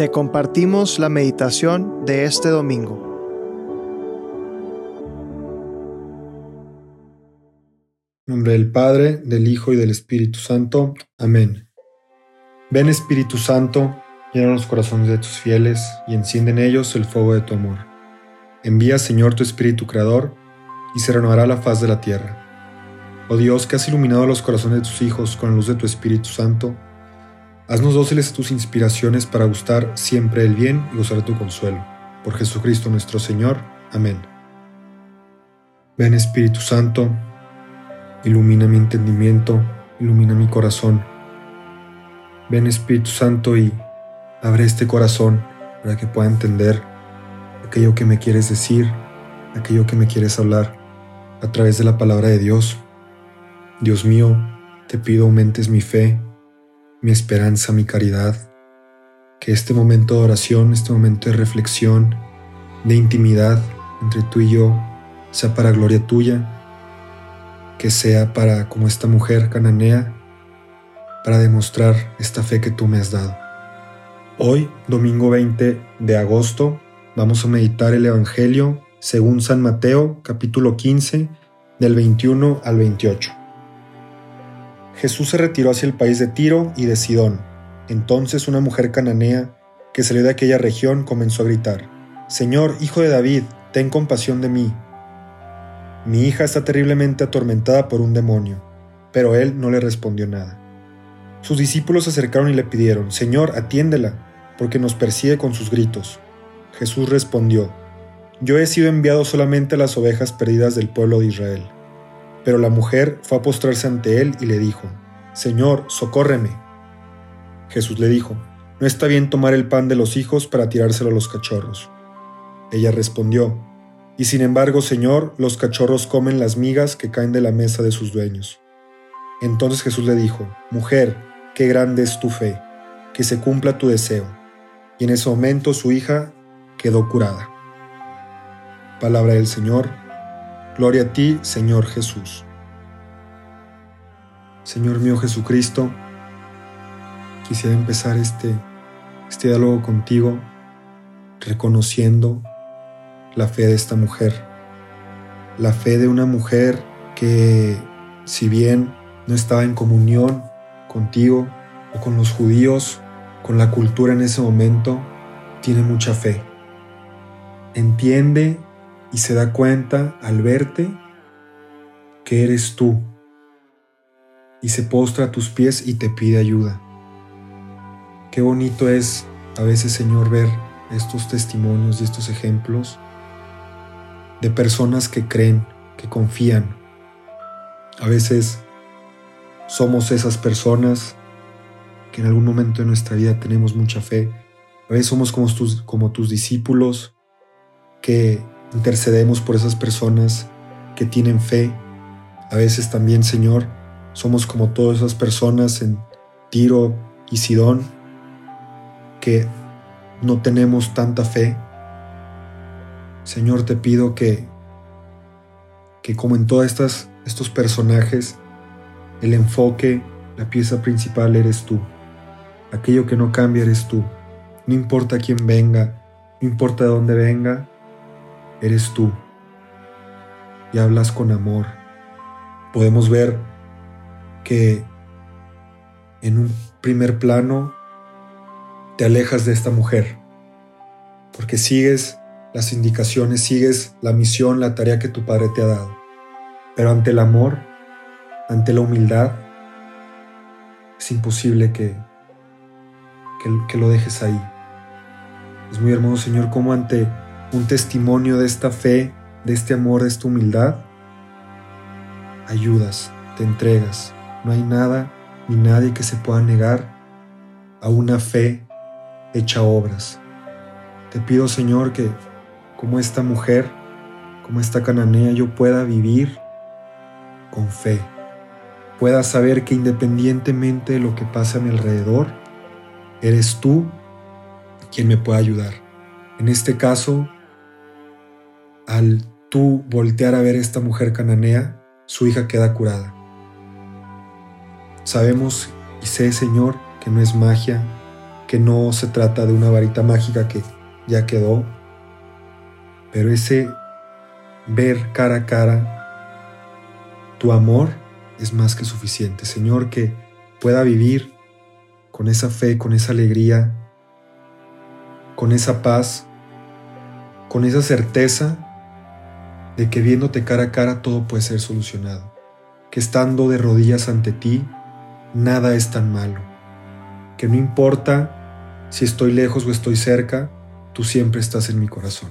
te compartimos la meditación de este domingo. En nombre del Padre, del Hijo y del Espíritu Santo. Amén. Ven Espíritu Santo, llena los corazones de tus fieles y enciende en ellos el fuego de tu amor. Envía, Señor, tu Espíritu Creador, y se renovará la faz de la tierra. Oh Dios, que has iluminado los corazones de tus hijos con la luz de tu Espíritu Santo, haznos dóciles tus inspiraciones para gustar siempre el bien y gozar de tu consuelo. Por Jesucristo nuestro Señor. Amén. Ven Espíritu Santo, ilumina mi entendimiento, ilumina mi corazón. Ven Espíritu Santo y abre este corazón para que pueda entender aquello que me quieres decir, aquello que me quieres hablar a través de la palabra de Dios. Dios mío, te pido aumentes mi fe, mi esperanza, mi caridad, que este momento de oración, este momento de reflexión, de intimidad entre tú y yo, sea para gloria tuya que sea para, como esta mujer cananea, para demostrar esta fe que tú me has dado. Hoy, domingo 20 de agosto, vamos a meditar el Evangelio según San Mateo, capítulo 15, del 21 al 28. Jesús se retiró hacia el país de Tiro y de Sidón. Entonces una mujer cananea que salió de aquella región comenzó a gritar, Señor, hijo de David, ten compasión de mí mi hija está terriblemente atormentada por un demonio, pero él no le respondió nada. Sus discípulos se acercaron y le pidieron, Señor, atiéndela, porque nos persigue con sus gritos. Jesús respondió, Yo he sido enviado solamente a las ovejas perdidas del pueblo de Israel. Pero la mujer fue a postrarse ante él y le dijo, Señor, socórreme. Jesús le dijo, No está bien tomar el pan de los hijos para tirárselo a los cachorros. Ella respondió, y sin embargo, Señor, los cachorros comen las migas que caen de la mesa de sus dueños. Entonces Jesús le dijo, Mujer, qué grande es tu fe, que se cumpla tu deseo. Y en ese momento su hija quedó curada. Palabra del Señor. Gloria a ti, Señor Jesús. Señor mío Jesucristo, quisiera empezar este, este diálogo contigo reconociendo la fe de esta mujer. La fe de una mujer que, si bien no estaba en comunión contigo o con los judíos, con la cultura en ese momento, tiene mucha fe. Entiende y se da cuenta al verte que eres tú y se postra a tus pies y te pide ayuda. Qué bonito es a veces, Señor, ver estos testimonios y estos ejemplos de personas que creen, que confían. A veces somos esas personas que en algún momento de nuestra vida tenemos mucha fe. A veces somos como tus, como tus discípulos que intercedemos por esas personas que tienen fe. A veces también, Señor, somos como todas esas personas en Tiro y Sidón que no tenemos tanta fe Señor, te pido que, que como en todos estos personajes, el enfoque, la pieza principal eres tú. Aquello que no cambia eres tú. No importa quién venga, no importa de dónde venga, eres tú. Y hablas con amor. Podemos ver que en un primer plano te alejas de esta mujer, porque sigues las indicaciones, sigues la misión, la tarea que tu Padre te ha dado. Pero ante el amor, ante la humildad, es imposible que, que, lo dejes ahí. Es muy hermoso, Señor, como ante un testimonio de esta fe, de este amor, de esta humildad, ayudas, te entregas. No hay nada ni nadie que se pueda negar a una fe hecha obras. Te pido, Señor, que como esta mujer, como esta cananea, yo pueda vivir con fe, pueda saber que independientemente de lo que pase a mi alrededor, eres tú quien me puede ayudar. En este caso, al tú voltear a ver a esta mujer cananea, su hija queda curada. Sabemos y sé, Señor, que no es magia, que no se trata de una varita mágica que ya quedó, pero ese ver cara a cara tu amor es más que suficiente. Señor, que pueda vivir con esa fe, con esa alegría, con esa paz, con esa certeza de que viéndote cara a cara todo puede ser solucionado. Que estando de rodillas ante ti, nada es tan malo. Que no importa si estoy lejos o estoy cerca, tú siempre estás en mi corazón.